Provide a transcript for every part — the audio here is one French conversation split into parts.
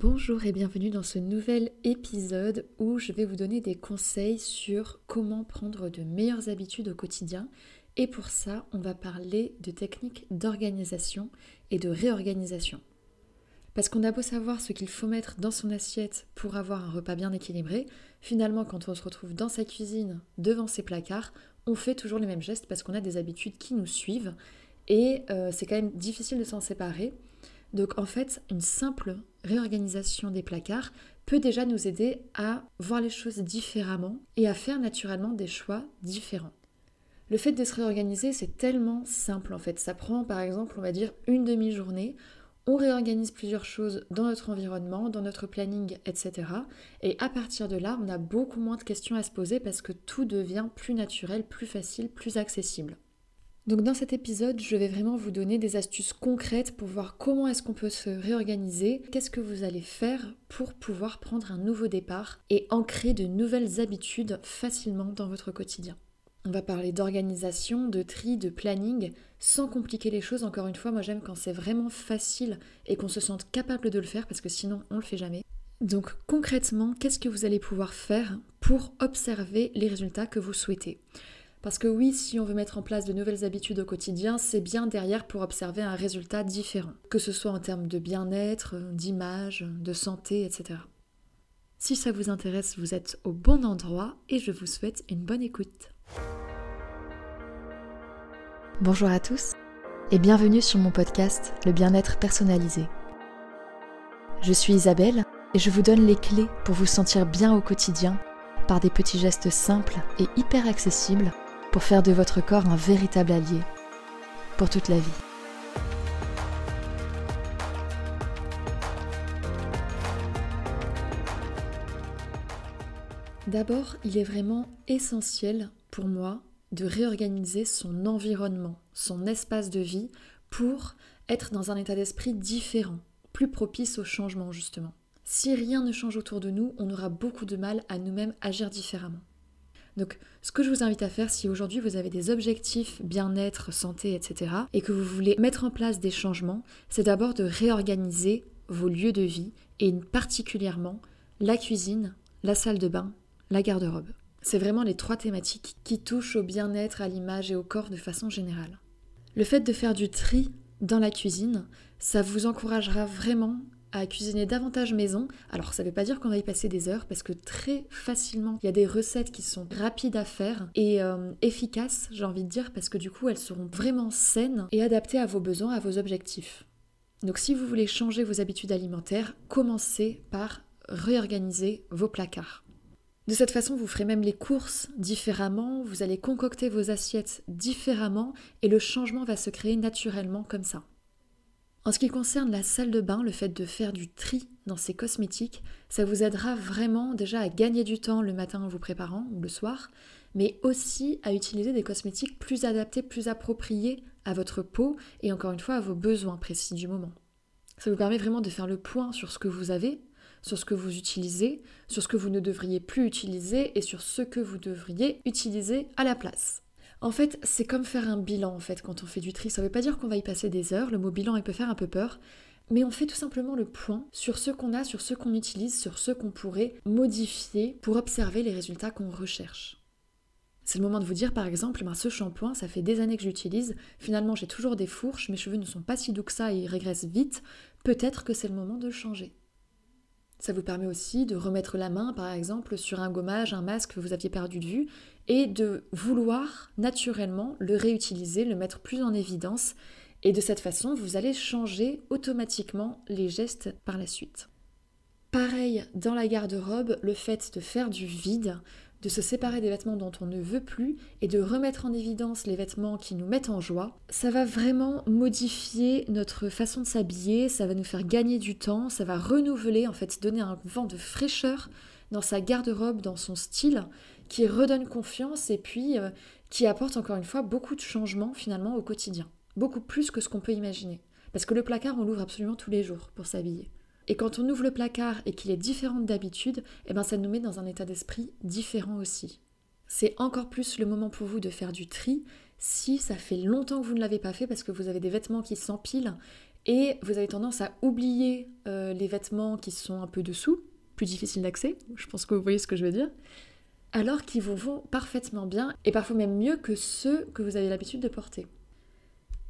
Bonjour et bienvenue dans ce nouvel épisode où je vais vous donner des conseils sur comment prendre de meilleures habitudes au quotidien. Et pour ça, on va parler de techniques d'organisation et de réorganisation. Parce qu'on a beau savoir ce qu'il faut mettre dans son assiette pour avoir un repas bien équilibré, finalement quand on se retrouve dans sa cuisine, devant ses placards, on fait toujours les mêmes gestes parce qu'on a des habitudes qui nous suivent et euh, c'est quand même difficile de s'en séparer. Donc en fait, une simple réorganisation des placards peut déjà nous aider à voir les choses différemment et à faire naturellement des choix différents. Le fait de se réorganiser, c'est tellement simple en fait. Ça prend par exemple, on va dire, une demi-journée. On réorganise plusieurs choses dans notre environnement, dans notre planning, etc. Et à partir de là, on a beaucoup moins de questions à se poser parce que tout devient plus naturel, plus facile, plus accessible. Donc dans cet épisode, je vais vraiment vous donner des astuces concrètes pour voir comment est-ce qu'on peut se réorganiser, qu'est-ce que vous allez faire pour pouvoir prendre un nouveau départ et ancrer de nouvelles habitudes facilement dans votre quotidien. On va parler d'organisation, de tri, de planning, sans compliquer les choses. Encore une fois, moi j'aime quand c'est vraiment facile et qu'on se sente capable de le faire parce que sinon on le fait jamais. Donc concrètement, qu'est-ce que vous allez pouvoir faire pour observer les résultats que vous souhaitez? Parce que oui, si on veut mettre en place de nouvelles habitudes au quotidien, c'est bien derrière pour observer un résultat différent, que ce soit en termes de bien-être, d'image, de santé, etc. Si ça vous intéresse, vous êtes au bon endroit et je vous souhaite une bonne écoute. Bonjour à tous et bienvenue sur mon podcast Le bien-être personnalisé. Je suis Isabelle et je vous donne les clés pour vous sentir bien au quotidien par des petits gestes simples et hyper accessibles pour faire de votre corps un véritable allié pour toute la vie. D'abord, il est vraiment essentiel pour moi de réorganiser son environnement, son espace de vie pour être dans un état d'esprit différent, plus propice au changement justement. Si rien ne change autour de nous, on aura beaucoup de mal à nous-mêmes agir différemment. Donc, ce que je vous invite à faire, si aujourd'hui vous avez des objectifs bien-être, santé, etc., et que vous voulez mettre en place des changements, c'est d'abord de réorganiser vos lieux de vie, et particulièrement la cuisine, la salle de bain, la garde-robe. C'est vraiment les trois thématiques qui touchent au bien-être, à l'image et au corps de façon générale. Le fait de faire du tri dans la cuisine, ça vous encouragera vraiment à cuisiner davantage maison. Alors ça ne veut pas dire qu'on va y passer des heures parce que très facilement il y a des recettes qui sont rapides à faire et euh, efficaces, j'ai envie de dire, parce que du coup elles seront vraiment saines et adaptées à vos besoins, à vos objectifs. Donc si vous voulez changer vos habitudes alimentaires, commencez par réorganiser vos placards. De cette façon, vous ferez même les courses différemment, vous allez concocter vos assiettes différemment et le changement va se créer naturellement comme ça. En ce qui concerne la salle de bain, le fait de faire du tri dans ses cosmétiques, ça vous aidera vraiment déjà à gagner du temps le matin en vous préparant ou le soir, mais aussi à utiliser des cosmétiques plus adaptés, plus appropriés à votre peau et encore une fois à vos besoins précis du moment. Ça vous permet vraiment de faire le point sur ce que vous avez, sur ce que vous utilisez, sur ce que vous ne devriez plus utiliser et sur ce que vous devriez utiliser à la place. En fait, c'est comme faire un bilan en fait quand on fait du tri. Ça ne veut pas dire qu'on va y passer des heures. Le mot bilan, il peut faire un peu peur. Mais on fait tout simplement le point sur ce qu'on a, sur ce qu'on utilise, sur ce qu'on pourrait modifier pour observer les résultats qu'on recherche. C'est le moment de vous dire par exemple, ben, ce shampoing, ça fait des années que j'utilise, finalement j'ai toujours des fourches, mes cheveux ne sont pas si doux que ça et ils régressent vite, peut-être que c'est le moment de changer. Ça vous permet aussi de remettre la main, par exemple, sur un gommage, un masque que vous aviez perdu de vue, et de vouloir naturellement le réutiliser, le mettre plus en évidence. Et de cette façon, vous allez changer automatiquement les gestes par la suite. Pareil, dans la garde-robe, le fait de faire du vide, de se séparer des vêtements dont on ne veut plus et de remettre en évidence les vêtements qui nous mettent en joie, ça va vraiment modifier notre façon de s'habiller, ça va nous faire gagner du temps, ça va renouveler, en fait, donner un vent de fraîcheur dans sa garde-robe, dans son style, qui redonne confiance et puis euh, qui apporte encore une fois beaucoup de changements finalement au quotidien. Beaucoup plus que ce qu'on peut imaginer. Parce que le placard, on l'ouvre absolument tous les jours pour s'habiller. Et quand on ouvre le placard et qu'il est différent d'habitude, eh ben ça nous met dans un état d'esprit différent aussi. C'est encore plus le moment pour vous de faire du tri si ça fait longtemps que vous ne l'avez pas fait parce que vous avez des vêtements qui s'empilent et vous avez tendance à oublier euh, les vêtements qui sont un peu dessous, plus difficiles d'accès, je pense que vous voyez ce que je veux dire, alors qu'ils vous vont parfaitement bien et parfois même mieux que ceux que vous avez l'habitude de porter.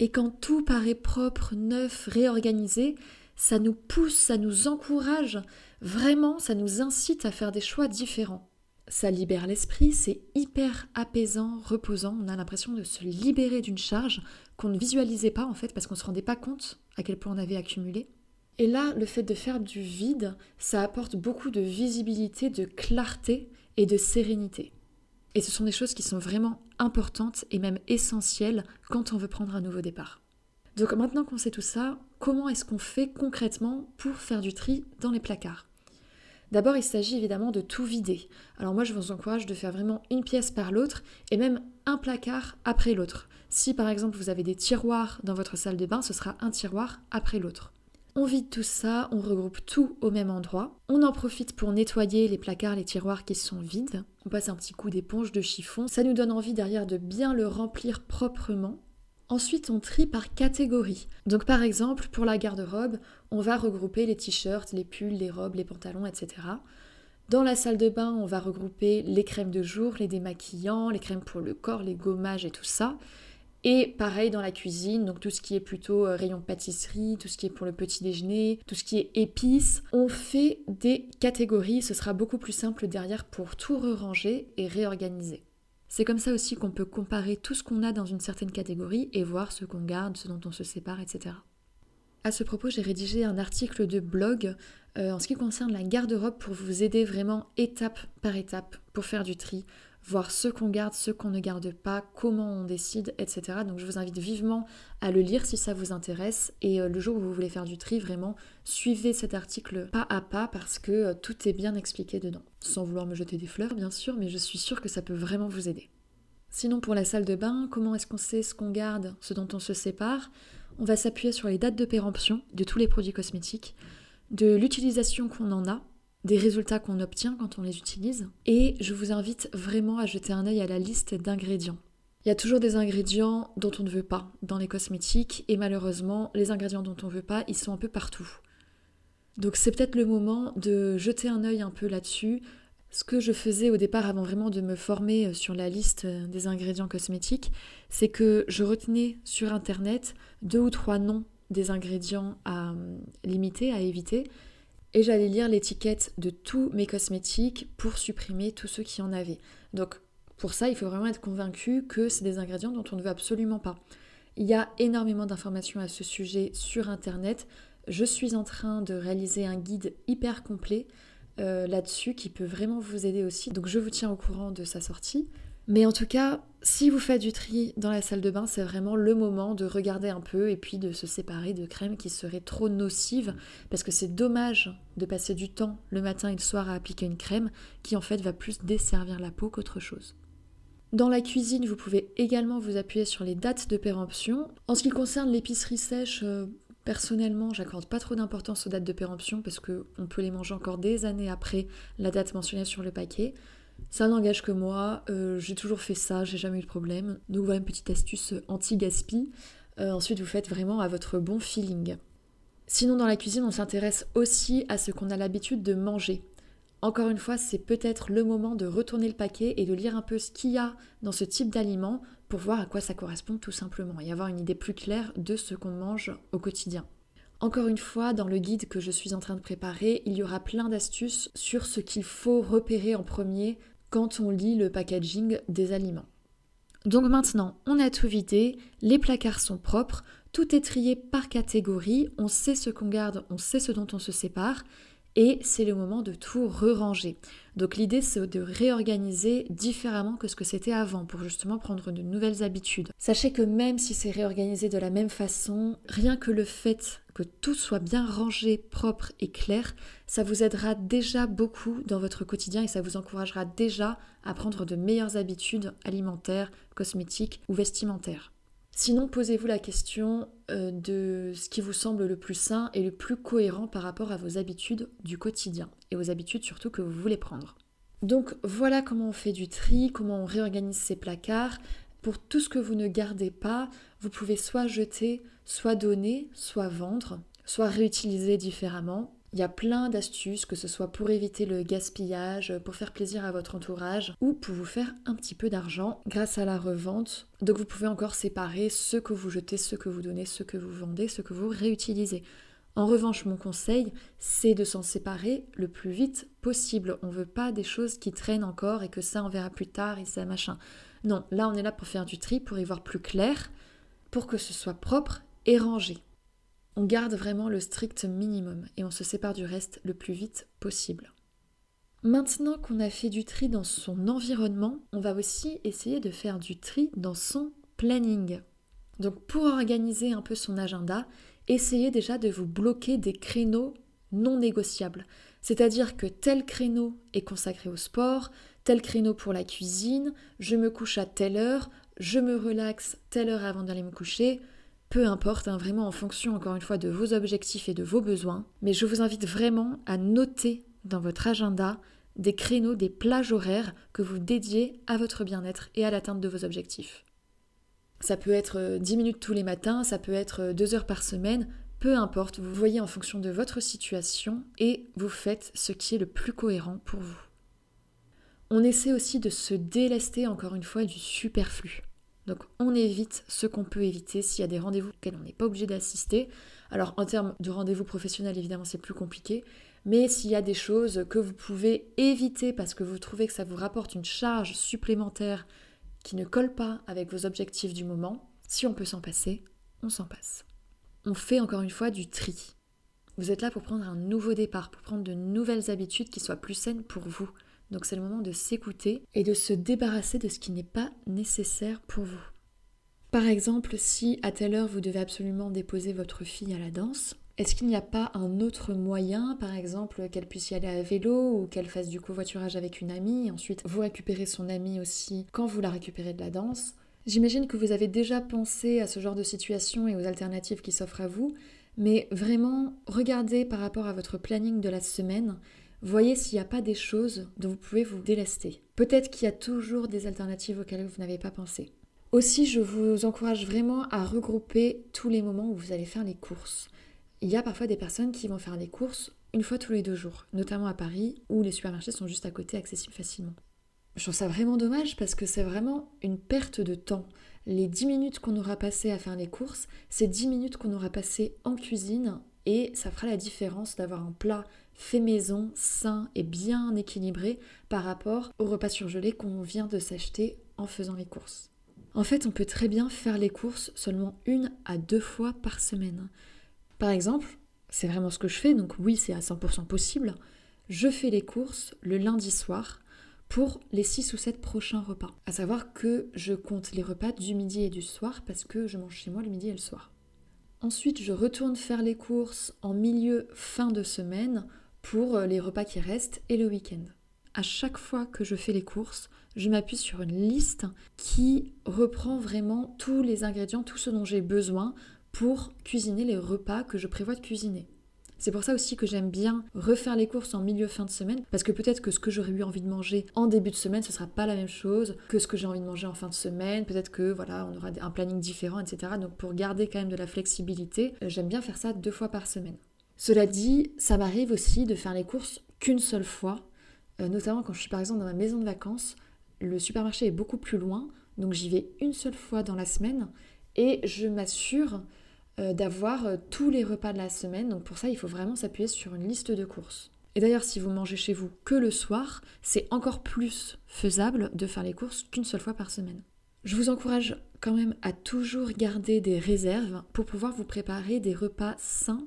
Et quand tout paraît propre, neuf, réorganisé, ça nous pousse, ça nous encourage, vraiment, ça nous incite à faire des choix différents. Ça libère l'esprit, c'est hyper apaisant, reposant, on a l'impression de se libérer d'une charge qu'on ne visualisait pas en fait parce qu'on ne se rendait pas compte à quel point on avait accumulé. Et là, le fait de faire du vide, ça apporte beaucoup de visibilité, de clarté et de sérénité. Et ce sont des choses qui sont vraiment importantes et même essentielles quand on veut prendre un nouveau départ. Donc maintenant qu'on sait tout ça, comment est-ce qu'on fait concrètement pour faire du tri dans les placards D'abord, il s'agit évidemment de tout vider. Alors moi, je vous encourage de faire vraiment une pièce par l'autre et même un placard après l'autre. Si par exemple vous avez des tiroirs dans votre salle de bain, ce sera un tiroir après l'autre. On vide tout ça, on regroupe tout au même endroit. On en profite pour nettoyer les placards, les tiroirs qui sont vides. On passe un petit coup d'éponge de chiffon. Ça nous donne envie derrière de bien le remplir proprement. Ensuite, on trie par catégorie. Donc par exemple, pour la garde-robe, on va regrouper les t-shirts, les pulls, les robes, les pantalons, etc. Dans la salle de bain, on va regrouper les crèmes de jour, les démaquillants, les crèmes pour le corps, les gommages et tout ça. Et pareil dans la cuisine, donc tout ce qui est plutôt euh, rayon pâtisserie, tout ce qui est pour le petit déjeuner, tout ce qui est épices, on fait des catégories, ce sera beaucoup plus simple derrière pour tout ranger et réorganiser. C'est comme ça aussi qu'on peut comparer tout ce qu'on a dans une certaine catégorie et voir ce qu'on garde, ce dont on se sépare, etc. À ce propos, j'ai rédigé un article de blog euh, en ce qui concerne la garde-robe pour vous aider vraiment étape par étape pour faire du tri, voir ce qu'on garde, ce qu'on ne garde pas, comment on décide, etc. Donc je vous invite vivement à le lire si ça vous intéresse. Et euh, le jour où vous voulez faire du tri, vraiment, suivez cet article pas à pas parce que euh, tout est bien expliqué dedans. Sans vouloir me jeter des fleurs, bien sûr, mais je suis sûre que ça peut vraiment vous aider. Sinon, pour la salle de bain, comment est-ce qu'on sait ce qu'on garde, ce dont on se sépare? On va s'appuyer sur les dates de péremption de tous les produits cosmétiques, de l'utilisation qu'on en a des résultats qu'on obtient quand on les utilise. Et je vous invite vraiment à jeter un œil à la liste d'ingrédients. Il y a toujours des ingrédients dont on ne veut pas dans les cosmétiques et malheureusement les ingrédients dont on ne veut pas, ils sont un peu partout. Donc c'est peut-être le moment de jeter un œil un peu là-dessus. Ce que je faisais au départ avant vraiment de me former sur la liste des ingrédients cosmétiques, c'est que je retenais sur internet deux ou trois noms des ingrédients à limiter, à éviter, et j'allais lire l'étiquette de tous mes cosmétiques pour supprimer tous ceux qui en avaient. Donc pour ça, il faut vraiment être convaincu que c'est des ingrédients dont on ne veut absolument pas. Il y a énormément d'informations à ce sujet sur Internet. Je suis en train de réaliser un guide hyper complet euh, là-dessus qui peut vraiment vous aider aussi. Donc je vous tiens au courant de sa sortie. Mais en tout cas, si vous faites du tri dans la salle de bain, c'est vraiment le moment de regarder un peu et puis de se séparer de crèmes qui seraient trop nocives parce que c'est dommage de passer du temps le matin et le soir à appliquer une crème qui en fait va plus desservir la peau qu'autre chose. Dans la cuisine, vous pouvez également vous appuyer sur les dates de péremption. En ce qui concerne l'épicerie sèche, euh, personnellement, j'accorde pas trop d'importance aux dates de péremption parce qu'on peut les manger encore des années après la date mentionnée sur le paquet. Ça n'engage que moi, euh, j'ai toujours fait ça, j'ai jamais eu de problème. Donc voilà une petite astuce anti-gaspi. Euh, ensuite, vous faites vraiment à votre bon feeling. Sinon, dans la cuisine, on s'intéresse aussi à ce qu'on a l'habitude de manger. Encore une fois, c'est peut-être le moment de retourner le paquet et de lire un peu ce qu'il y a dans ce type d'aliment pour voir à quoi ça correspond tout simplement et avoir une idée plus claire de ce qu'on mange au quotidien. Encore une fois, dans le guide que je suis en train de préparer, il y aura plein d'astuces sur ce qu'il faut repérer en premier quand on lit le packaging des aliments. Donc maintenant, on a tout vidé, les placards sont propres, tout est trié par catégorie, on sait ce qu'on garde, on sait ce dont on se sépare, et c'est le moment de tout re-ranger. Donc l'idée c'est de réorganiser différemment que ce que c'était avant pour justement prendre de nouvelles habitudes. Sachez que même si c'est réorganisé de la même façon, rien que le fait que tout soit bien rangé, propre et clair, ça vous aidera déjà beaucoup dans votre quotidien et ça vous encouragera déjà à prendre de meilleures habitudes alimentaires, cosmétiques ou vestimentaires. Sinon, posez-vous la question euh, de ce qui vous semble le plus sain et le plus cohérent par rapport à vos habitudes du quotidien et aux habitudes surtout que vous voulez prendre. Donc voilà comment on fait du tri, comment on réorganise ses placards. Pour tout ce que vous ne gardez pas, vous pouvez soit jeter, soit donner, soit vendre, soit réutiliser différemment. Il y a plein d'astuces, que ce soit pour éviter le gaspillage, pour faire plaisir à votre entourage ou pour vous faire un petit peu d'argent grâce à la revente. Donc vous pouvez encore séparer ce que vous jetez, ce que vous donnez, ce que vous vendez, ce que vous réutilisez. En revanche, mon conseil, c'est de s'en séparer le plus vite possible. On ne veut pas des choses qui traînent encore et que ça on verra plus tard et ça machin. Non, là on est là pour faire du tri, pour y voir plus clair, pour que ce soit propre et rangé. On garde vraiment le strict minimum et on se sépare du reste le plus vite possible. Maintenant qu'on a fait du tri dans son environnement, on va aussi essayer de faire du tri dans son planning. Donc pour organiser un peu son agenda, essayez déjà de vous bloquer des créneaux non négociables. C'est-à-dire que tel créneau est consacré au sport, tel créneau pour la cuisine, je me couche à telle heure, je me relaxe telle heure avant d'aller me coucher, peu importe, hein, vraiment en fonction encore une fois de vos objectifs et de vos besoins, mais je vous invite vraiment à noter dans votre agenda des créneaux, des plages horaires que vous dédiez à votre bien-être et à l'atteinte de vos objectifs. Ça peut être 10 euh, minutes tous les matins, ça peut être 2 euh, heures par semaine, peu importe, vous voyez en fonction de votre situation et vous faites ce qui est le plus cohérent pour vous. On essaie aussi de se délester encore une fois du superflu. Donc on évite ce qu'on peut éviter s'il y a des rendez-vous auxquels on n'est pas obligé d'assister. Alors en termes de rendez-vous professionnels, évidemment, c'est plus compliqué. Mais s'il y a des choses que vous pouvez éviter parce que vous trouvez que ça vous rapporte une charge supplémentaire qui ne colle pas avec vos objectifs du moment, si on peut s'en passer, on s'en passe. On fait encore une fois du tri. Vous êtes là pour prendre un nouveau départ, pour prendre de nouvelles habitudes qui soient plus saines pour vous. Donc c'est le moment de s'écouter et de se débarrasser de ce qui n'est pas nécessaire pour vous. Par exemple, si à telle heure vous devez absolument déposer votre fille à la danse, est-ce qu'il n'y a pas un autre moyen, par exemple, qu'elle puisse y aller à vélo ou qu'elle fasse du covoiturage avec une amie et ensuite vous récupérez son amie aussi quand vous la récupérez de la danse? J'imagine que vous avez déjà pensé à ce genre de situation et aux alternatives qui s'offrent à vous, mais vraiment regardez par rapport à votre planning de la semaine, voyez s'il n'y a pas des choses dont vous pouvez vous délester. Peut-être qu'il y a toujours des alternatives auxquelles vous n'avez pas pensé. Aussi, je vous encourage vraiment à regrouper tous les moments où vous allez faire les courses il y a parfois des personnes qui vont faire les courses une fois tous les deux jours, notamment à Paris, où les supermarchés sont juste à côté, accessibles facilement. Je trouve ça vraiment dommage parce que c'est vraiment une perte de temps. Les 10 minutes qu'on aura passé à faire les courses, c'est 10 minutes qu'on aura passé en cuisine et ça fera la différence d'avoir un plat fait maison, sain et bien équilibré par rapport au repas surgelé qu'on vient de s'acheter en faisant les courses. En fait, on peut très bien faire les courses seulement une à deux fois par semaine. Par exemple, c'est vraiment ce que je fais, donc oui, c'est à 100% possible. Je fais les courses le lundi soir pour les 6 ou 7 prochains repas. À savoir que je compte les repas du midi et du soir parce que je mange chez moi le midi et le soir. Ensuite, je retourne faire les courses en milieu fin de semaine pour euh, les repas qui restent et le week-end. À chaque fois que je fais les courses, je m'appuie sur une liste qui reprend vraiment tous les ingrédients, tout ce dont j'ai besoin pour cuisiner les repas que je prévois de cuisiner. C'est pour ça aussi que j'aime bien refaire les courses en milieu fin de semaine, parce que peut-être que ce que j'aurais eu envie de manger en début de semaine, ce sera pas la même chose que ce que j'ai envie de manger en fin de semaine. Peut-être que voilà, on aura un planning différent, etc. Donc pour garder quand même de la flexibilité, euh, j'aime bien faire ça deux fois par semaine. Cela dit, ça m'arrive aussi de faire les courses qu'une seule fois, euh, notamment quand je suis par exemple dans ma maison de vacances. Le supermarché est beaucoup plus loin, donc j'y vais une seule fois dans la semaine et je m'assure euh, d'avoir euh, tous les repas de la semaine. Donc pour ça, il faut vraiment s'appuyer sur une liste de courses. Et d'ailleurs, si vous mangez chez vous que le soir, c'est encore plus faisable de faire les courses qu'une seule fois par semaine. Je vous encourage quand même à toujours garder des réserves pour pouvoir vous préparer des repas sains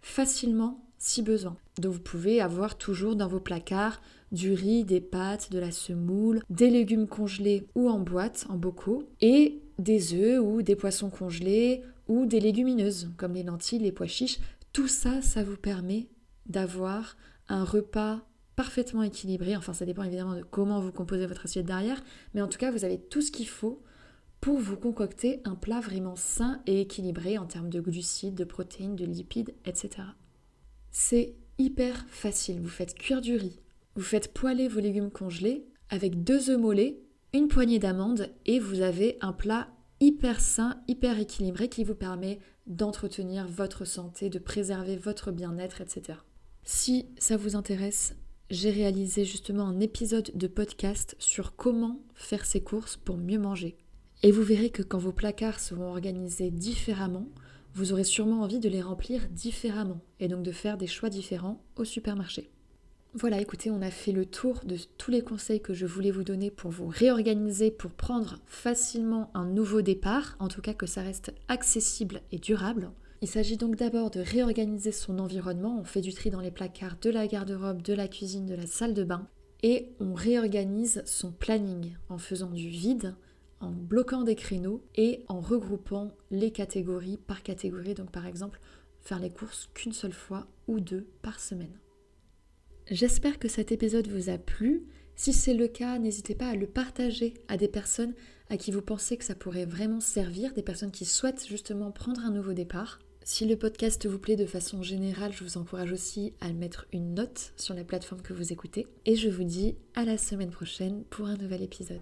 facilement si besoin. Donc vous pouvez avoir toujours dans vos placards du riz, des pâtes, de la semoule, des légumes congelés ou en boîte, en bocaux, et des œufs ou des poissons congelés ou des légumineuses comme les lentilles, les pois chiches. Tout ça, ça vous permet d'avoir un repas parfaitement équilibré. Enfin, ça dépend évidemment de comment vous composez votre assiette derrière, mais en tout cas, vous avez tout ce qu'il faut pour vous concocter un plat vraiment sain et équilibré en termes de glucides, de protéines, de lipides, etc. C'est hyper facile. Vous faites cuire du riz, vous faites poêler vos légumes congelés avec deux œufs mollets, une poignée d'amandes et vous avez un plat hyper sain, hyper équilibré qui vous permet d'entretenir votre santé, de préserver votre bien-être, etc. Si ça vous intéresse, j'ai réalisé justement un épisode de podcast sur comment faire ses courses pour mieux manger. Et vous verrez que quand vos placards seront organisés différemment, vous aurez sûrement envie de les remplir différemment et donc de faire des choix différents au supermarché. Voilà, écoutez, on a fait le tour de tous les conseils que je voulais vous donner pour vous réorganiser, pour prendre facilement un nouveau départ, en tout cas que ça reste accessible et durable. Il s'agit donc d'abord de réorganiser son environnement, on fait du tri dans les placards de la garde-robe, de la cuisine, de la salle de bain, et on réorganise son planning en faisant du vide, en bloquant des créneaux et en regroupant les catégories par catégorie, donc par exemple faire les courses qu'une seule fois ou deux par semaine. J'espère que cet épisode vous a plu. Si c'est le cas, n'hésitez pas à le partager à des personnes à qui vous pensez que ça pourrait vraiment servir, des personnes qui souhaitent justement prendre un nouveau départ. Si le podcast vous plaît de façon générale, je vous encourage aussi à mettre une note sur la plateforme que vous écoutez. Et je vous dis à la semaine prochaine pour un nouvel épisode.